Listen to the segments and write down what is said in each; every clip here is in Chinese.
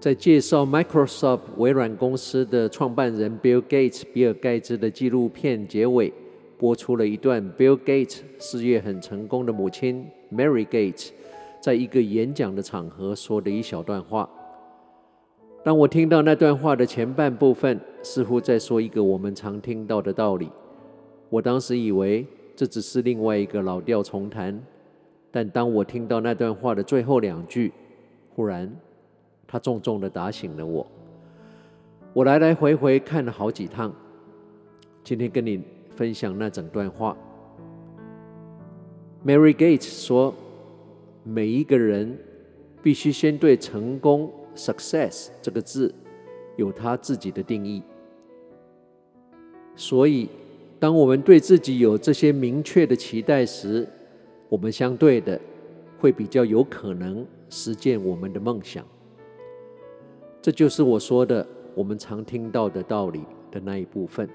在介绍 Microsoft 微软公司的创办人 Bill Gates 比尔盖茨的纪录片结尾，播出了一段 Bill Gates 事业很成功的母亲 Mary Gates 在一个演讲的场合说的一小段话。当我听到那段话的前半部分，似乎在说一个我们常听到的道理，我当时以为这只是另外一个老调重弹。但当我听到那段话的最后两句，忽然。他重重的打醒了我。我来来回回看了好几趟，今天跟你分享那整段话。Mary Gates 说：“每一个人必须先对成功 （success） 这个字有他自己的定义。所以，当我们对自己有这些明确的期待时，我们相对的会比较有可能实践我们的梦想。”这就是我说的我们常听到的道理的那一部分。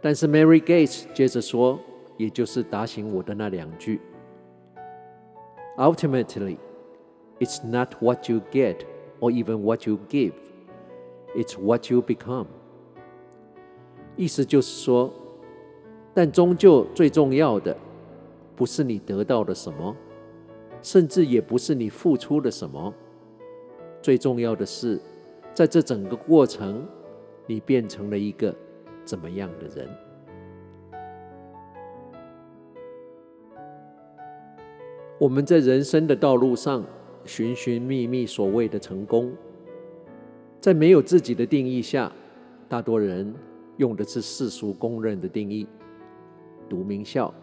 但是 Mary Gates 接着说，也就是打醒我的那两句：Ultimately, it's not what you get or even what you give, it's what you become。意思就是说，但终究最重要的，不是你得到了什么，甚至也不是你付出了什么。最重要的是，在这整个过程，你变成了一个怎么样的人？我们在人生的道路上寻寻觅觅所谓的成功，在没有自己的定义下，大多人用的是世俗公认的定义：读名校、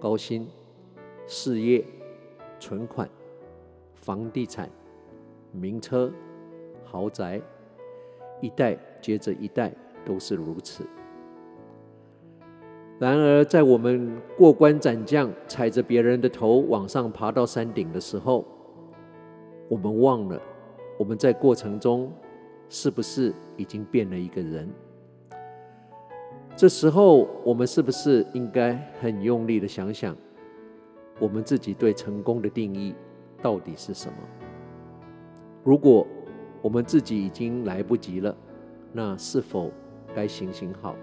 高薪、事业、存款、房地产。名车、豪宅，一代接着一代都是如此。然而，在我们过关斩将，踩着别人的头往上爬到山顶的时候，我们忘了我们在过程中是不是已经变了一个人？这时候，我们是不是应该很用力的想想，我们自己对成功的定义到底是什么？如果我们自己已经来不及了，那是否该行行好，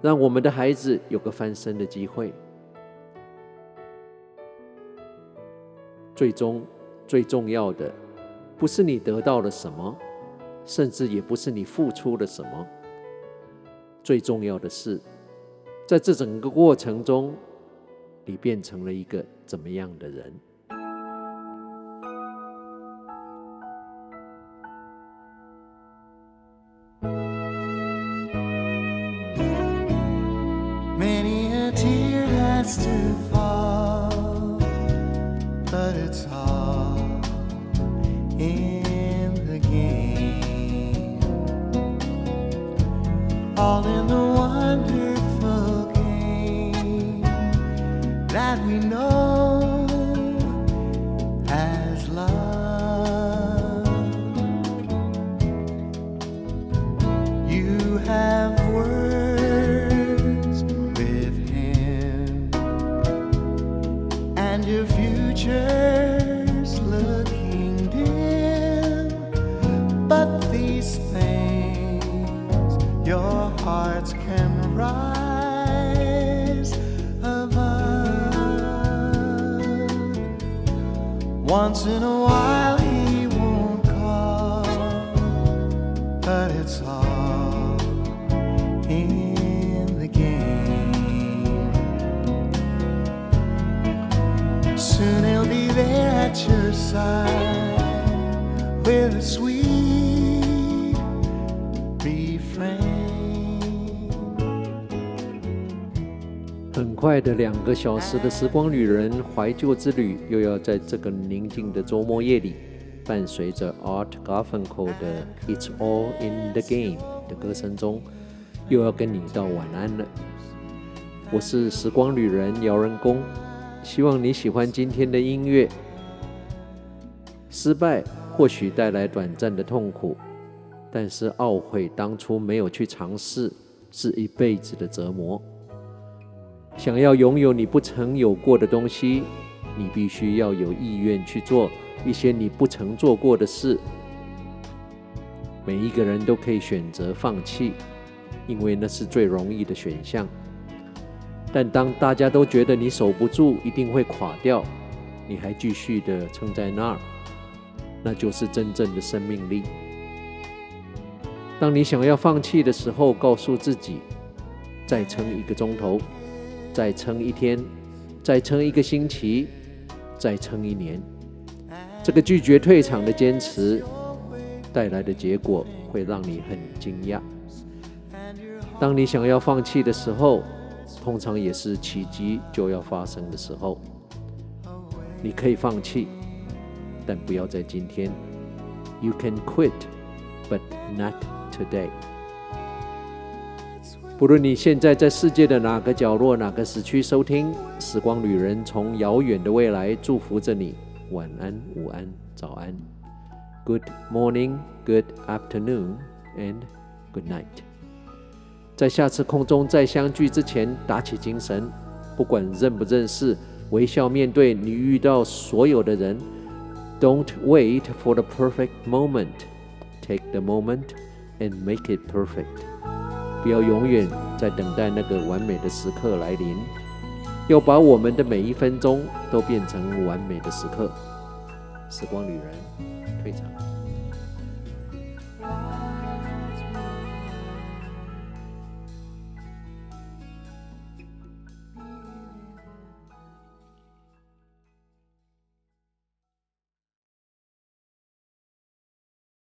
让我们的孩子有个翻身的机会？最终最重要的，不是你得到了什么，甚至也不是你付出了什么。最重要的是，在这整个过程中，你变成了一个怎么样的人 it's too far, but it's all in the game. All in the wonderful game that we know.？Once in a while he won't call, but it's all in the game. Soon he'll be there at your side with a sweet 很快的两个小时的时光旅人怀旧之旅，又要在这个宁静的周末夜里，伴随着 Art Garfunkel 的《It's All in the Game》的歌声中，又要跟你道晚安了。我是时光旅人姚仁恭，希望你喜欢今天的音乐。失败或许带来短暂的痛苦，但是懊悔当初没有去尝试，是一辈子的折磨。想要拥有你不曾有过的东西，你必须要有意愿去做一些你不曾做过的事，每一个人都可以选择放弃，因为那是最容易的选项。但当大家都觉得你守不住，一定会垮掉，你还继续的撑在那儿，那就是真正的生命力。当你想要放弃的时候，告诉自己：再撑一个钟头，再撑一天，再撑一个星期，再撑一年。这个拒绝退场的坚持带来的结果会让你很惊讶。当你想要放弃的时候，通常也是奇迹就要发生的时候。你可以放弃，但不要在今天。You can quit, but not today. 不论你现在在世界的哪个角落、哪个时区收听，时光旅人从遥远的未来祝福着你。晚安，午安，早安。Good morning, good afternoon, and good night。在下次空中再相聚之前，打起精神，不管认不认识，微笑面对你遇到所有的人。Don't wait for the perfect moment. Take the moment and make it perfect。不要永远在等待那个完美的时刻来临。要把我们的每一分钟都变成完美的时刻。时光旅人退场。